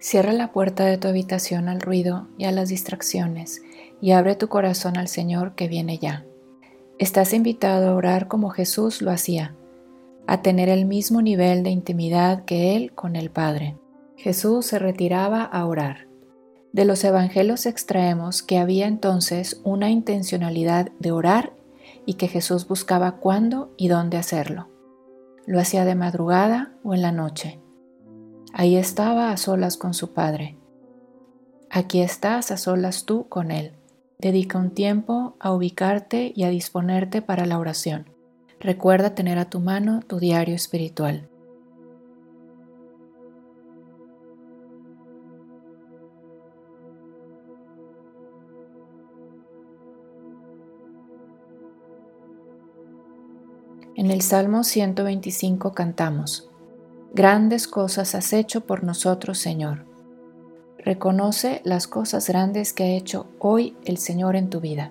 Cierra la puerta de tu habitación al ruido y a las distracciones y abre tu corazón al Señor que viene ya. Estás invitado a orar como Jesús lo hacía, a tener el mismo nivel de intimidad que Él con el Padre. Jesús se retiraba a orar. De los evangelios extraemos que había entonces una intencionalidad de orar y que Jesús buscaba cuándo y dónde hacerlo. Lo hacía de madrugada o en la noche. Ahí estaba a solas con su Padre. Aquí estás a solas tú con Él. Dedica un tiempo a ubicarte y a disponerte para la oración. Recuerda tener a tu mano tu diario espiritual. En el Salmo 125 cantamos, Grandes cosas has hecho por nosotros, Señor. Reconoce las cosas grandes que ha hecho hoy el Señor en tu vida.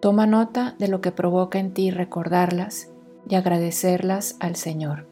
Toma nota de lo que provoca en ti recordarlas y agradecerlas al Señor.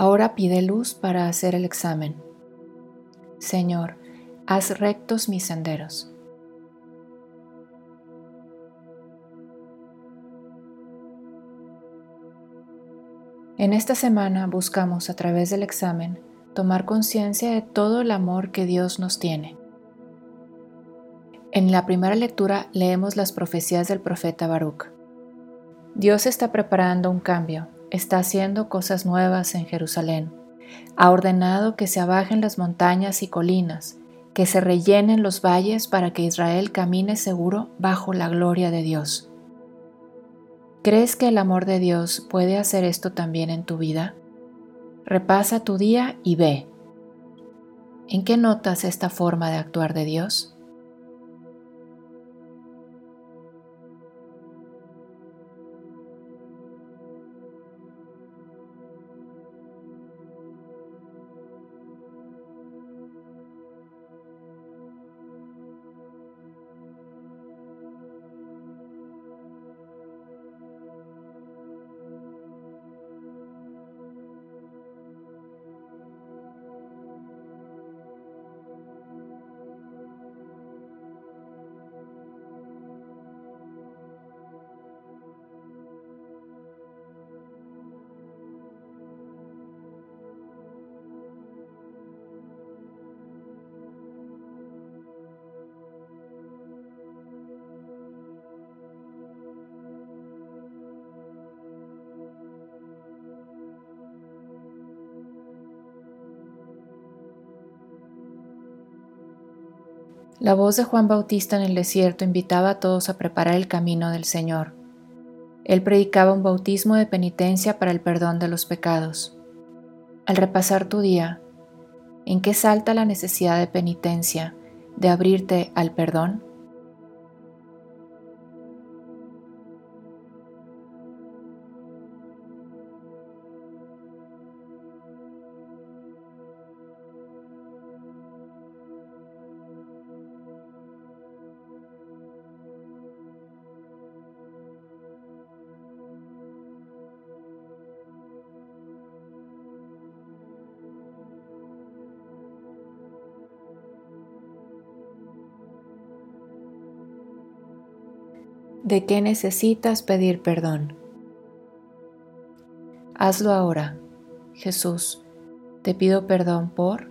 Ahora pide luz para hacer el examen. Señor, haz rectos mis senderos. En esta semana buscamos a través del examen tomar conciencia de todo el amor que Dios nos tiene. En la primera lectura leemos las profecías del profeta Baruch. Dios está preparando un cambio está haciendo cosas nuevas en Jerusalén. Ha ordenado que se abajen las montañas y colinas, que se rellenen los valles para que Israel camine seguro bajo la gloria de Dios. ¿Crees que el amor de Dios puede hacer esto también en tu vida? Repasa tu día y ve. ¿En qué notas esta forma de actuar de Dios? La voz de Juan Bautista en el desierto invitaba a todos a preparar el camino del Señor. Él predicaba un bautismo de penitencia para el perdón de los pecados. Al repasar tu día, ¿en qué salta la necesidad de penitencia, de abrirte al perdón? ¿De qué necesitas pedir perdón? Hazlo ahora. Jesús, te pido perdón por...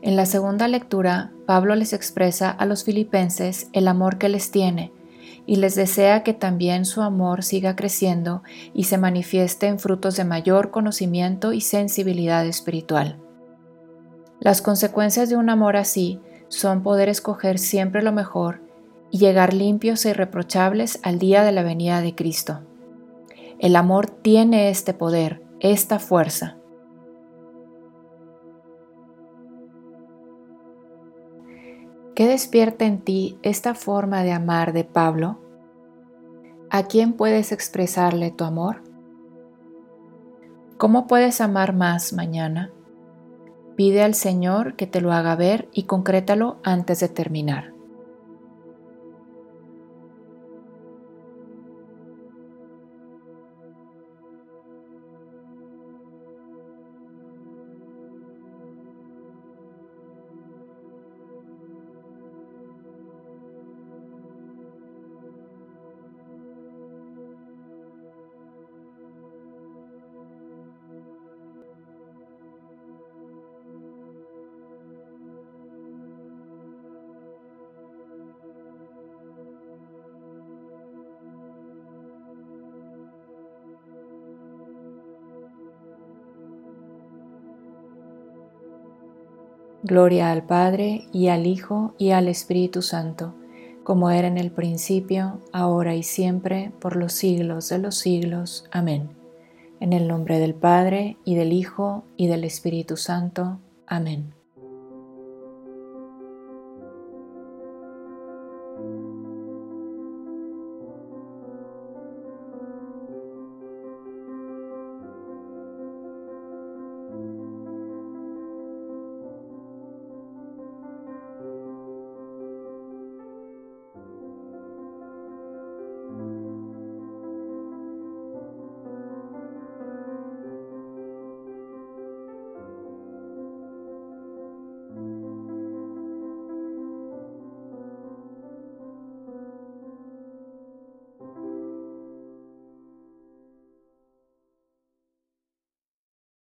En la segunda lectura, Pablo les expresa a los filipenses el amor que les tiene y les desea que también su amor siga creciendo y se manifieste en frutos de mayor conocimiento y sensibilidad espiritual. Las consecuencias de un amor así son poder escoger siempre lo mejor y llegar limpios e irreprochables al día de la venida de Cristo. El amor tiene este poder, esta fuerza. ¿Qué despierta en ti esta forma de amar de Pablo? ¿A quién puedes expresarle tu amor? ¿Cómo puedes amar más mañana? Pide al Señor que te lo haga ver y concrétalo antes de terminar. Gloria al Padre y al Hijo y al Espíritu Santo, como era en el principio, ahora y siempre, por los siglos de los siglos. Amén. En el nombre del Padre y del Hijo y del Espíritu Santo. Amén.